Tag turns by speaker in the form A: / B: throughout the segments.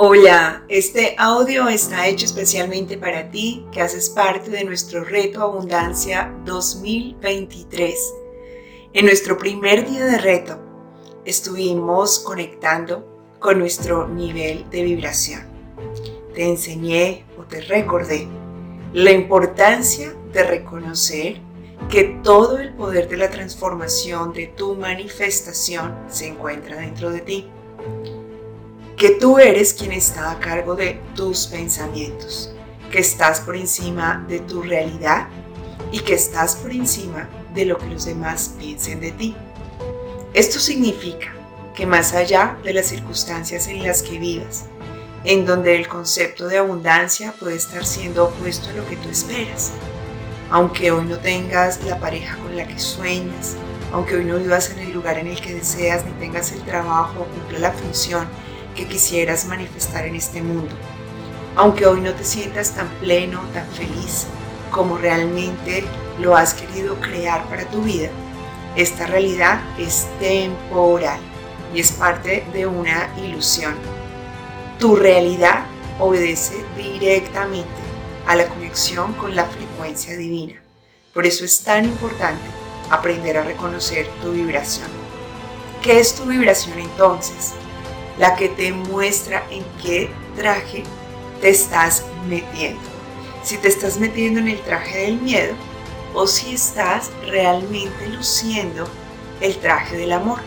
A: Hola, este audio está hecho especialmente para ti que haces parte de nuestro reto Abundancia 2023. En nuestro primer día de reto estuvimos conectando con nuestro nivel de vibración. Te enseñé o te recordé la importancia de reconocer que todo el poder de la transformación de tu manifestación se encuentra dentro de ti que tú eres quien está a cargo de tus pensamientos, que estás por encima de tu realidad y que estás por encima de lo que los demás piensen de ti. Esto significa que más allá de las circunstancias en las que vivas, en donde el concepto de abundancia puede estar siendo opuesto a lo que tú esperas, aunque hoy no tengas la pareja con la que sueñas, aunque hoy no vivas en el lugar en el que deseas, ni tengas el trabajo o cumpla la función que quisieras manifestar en este mundo. Aunque hoy no te sientas tan pleno, tan feliz como realmente lo has querido crear para tu vida, esta realidad es temporal y es parte de una ilusión. Tu realidad obedece directamente a la conexión con la frecuencia divina. Por eso es tan importante aprender a reconocer tu vibración. ¿Qué es tu vibración entonces? La que te muestra en qué traje te estás metiendo. Si te estás metiendo en el traje del miedo o si estás realmente luciendo el traje del amor.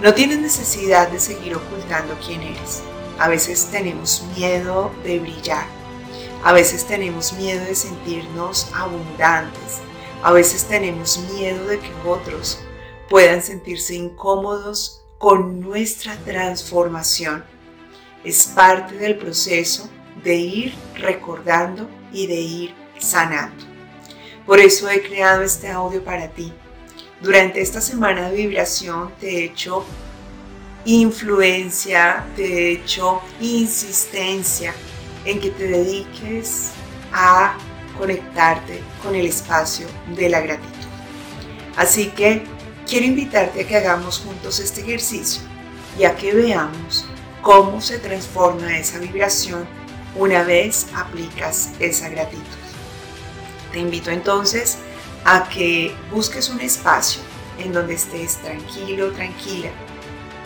A: No tienes necesidad de seguir ocultando quién eres. A veces tenemos miedo de brillar. A veces tenemos miedo de sentirnos abundantes. A veces tenemos miedo de que otros puedan sentirse incómodos con nuestra transformación. Es parte del proceso de ir recordando y de ir sanando. Por eso he creado este audio para ti. Durante esta semana de vibración te he hecho influencia, te he hecho insistencia en que te dediques a conectarte con el espacio de la gratitud. Así que quiero invitarte a que hagamos juntos este ejercicio y a que veamos cómo se transforma esa vibración una vez aplicas esa gratitud. Te invito entonces a que busques un espacio en donde estés tranquilo, tranquila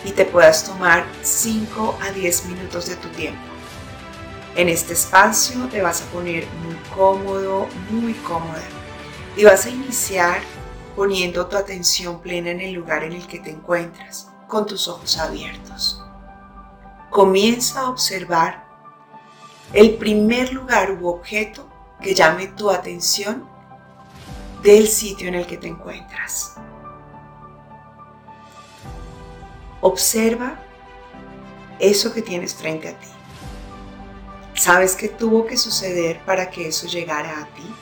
A: y te puedas tomar 5 a 10 minutos de tu tiempo. En este espacio te vas a poner muy cómodo, muy cómoda y vas a iniciar poniendo tu atención plena en el lugar en el que te encuentras, con tus ojos abiertos. Comienza a observar el primer lugar u objeto que llame tu atención del sitio en el que te encuentras. Observa eso que tienes frente a ti. ¿Sabes qué tuvo que suceder para que eso llegara a ti?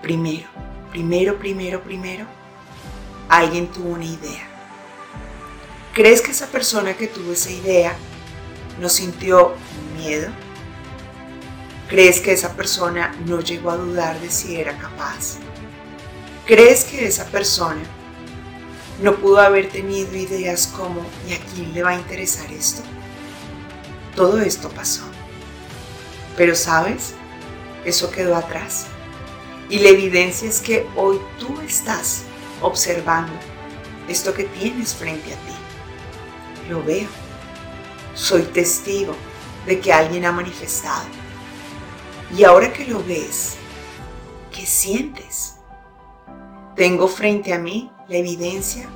A: Primero, primero, primero, primero, alguien tuvo una idea. ¿Crees que esa persona que tuvo esa idea no sintió miedo? ¿Crees que esa persona no llegó a dudar de si era capaz? ¿Crees que esa persona no pudo haber tenido ideas como ¿y a quién le va a interesar esto? Todo esto pasó. Pero sabes, eso quedó atrás. Y la evidencia es que hoy tú estás observando esto que tienes frente a ti. Lo veo. Soy testigo de que alguien ha manifestado. Y ahora que lo ves, ¿qué sientes? Tengo frente a mí la evidencia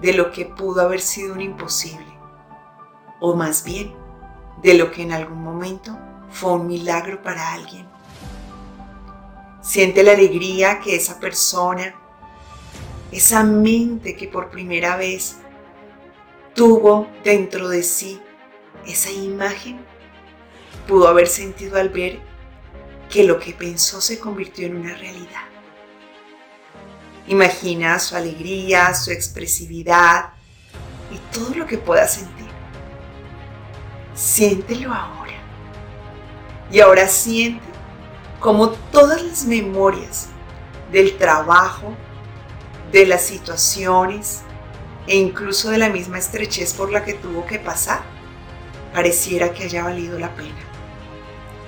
A: de lo que pudo haber sido un imposible. O más bien, de lo que en algún momento fue un milagro para alguien. Siente la alegría que esa persona, esa mente que por primera vez tuvo dentro de sí esa imagen, pudo haber sentido al ver que lo que pensó se convirtió en una realidad. Imagina su alegría, su expresividad y todo lo que pueda sentir. Siéntelo ahora. Y ahora siente como todas las memorias del trabajo, de las situaciones e incluso de la misma estrechez por la que tuvo que pasar, pareciera que haya valido la pena.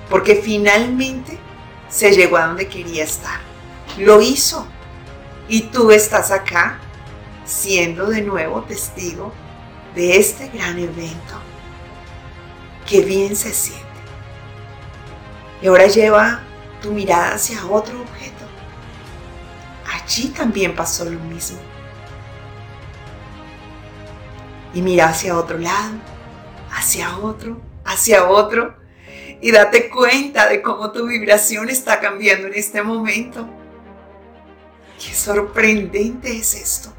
A: Porque finalmente se llegó a donde quería estar. Lo hizo. Y tú estás acá siendo de nuevo testigo de este gran evento. Qué bien se siente. Y ahora lleva tu mirada hacia otro objeto. Allí también pasó lo mismo. Y mira hacia otro lado, hacia otro, hacia otro. Y date cuenta de cómo tu vibración está cambiando en este momento. Qué sorprendente es esto.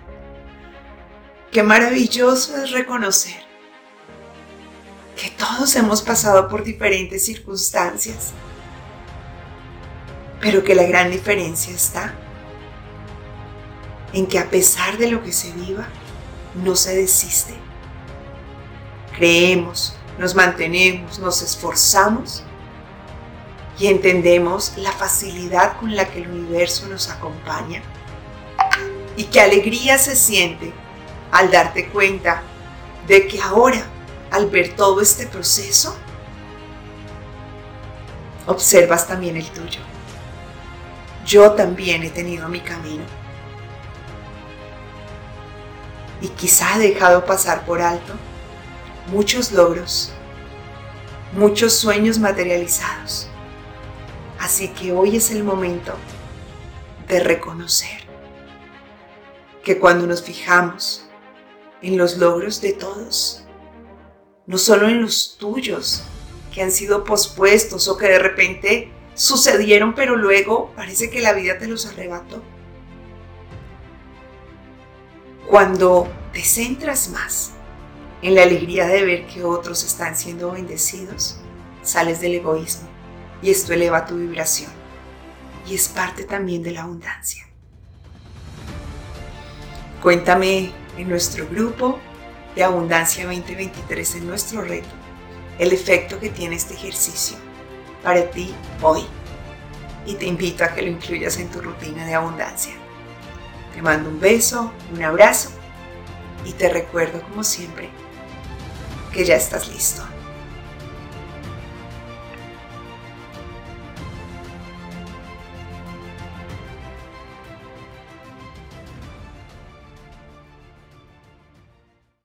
A: Qué maravilloso es reconocer que todos hemos pasado por diferentes circunstancias, pero que la gran diferencia está en que a pesar de lo que se viva, no se desiste. Creemos, nos mantenemos, nos esforzamos y entendemos la facilidad con la que el universo nos acompaña y qué alegría se siente al darte cuenta de que ahora, al ver todo este proceso, observas también el tuyo. Yo también he tenido mi camino. Y quizá he dejado pasar por alto muchos logros, muchos sueños materializados. Así que hoy es el momento de reconocer que cuando nos fijamos en los logros de todos, no solo en los tuyos, que han sido pospuestos o que de repente sucedieron, pero luego parece que la vida te los arrebató. Cuando te centras más en la alegría de ver que otros están siendo bendecidos, sales del egoísmo y esto eleva tu vibración y es parte también de la abundancia. Cuéntame en nuestro grupo de Abundancia 2023 en nuestro reto el efecto que tiene este ejercicio para ti hoy y te invito a que lo incluyas en tu rutina de abundancia. Te mando un beso, un abrazo y te recuerdo como siempre que ya estás listo.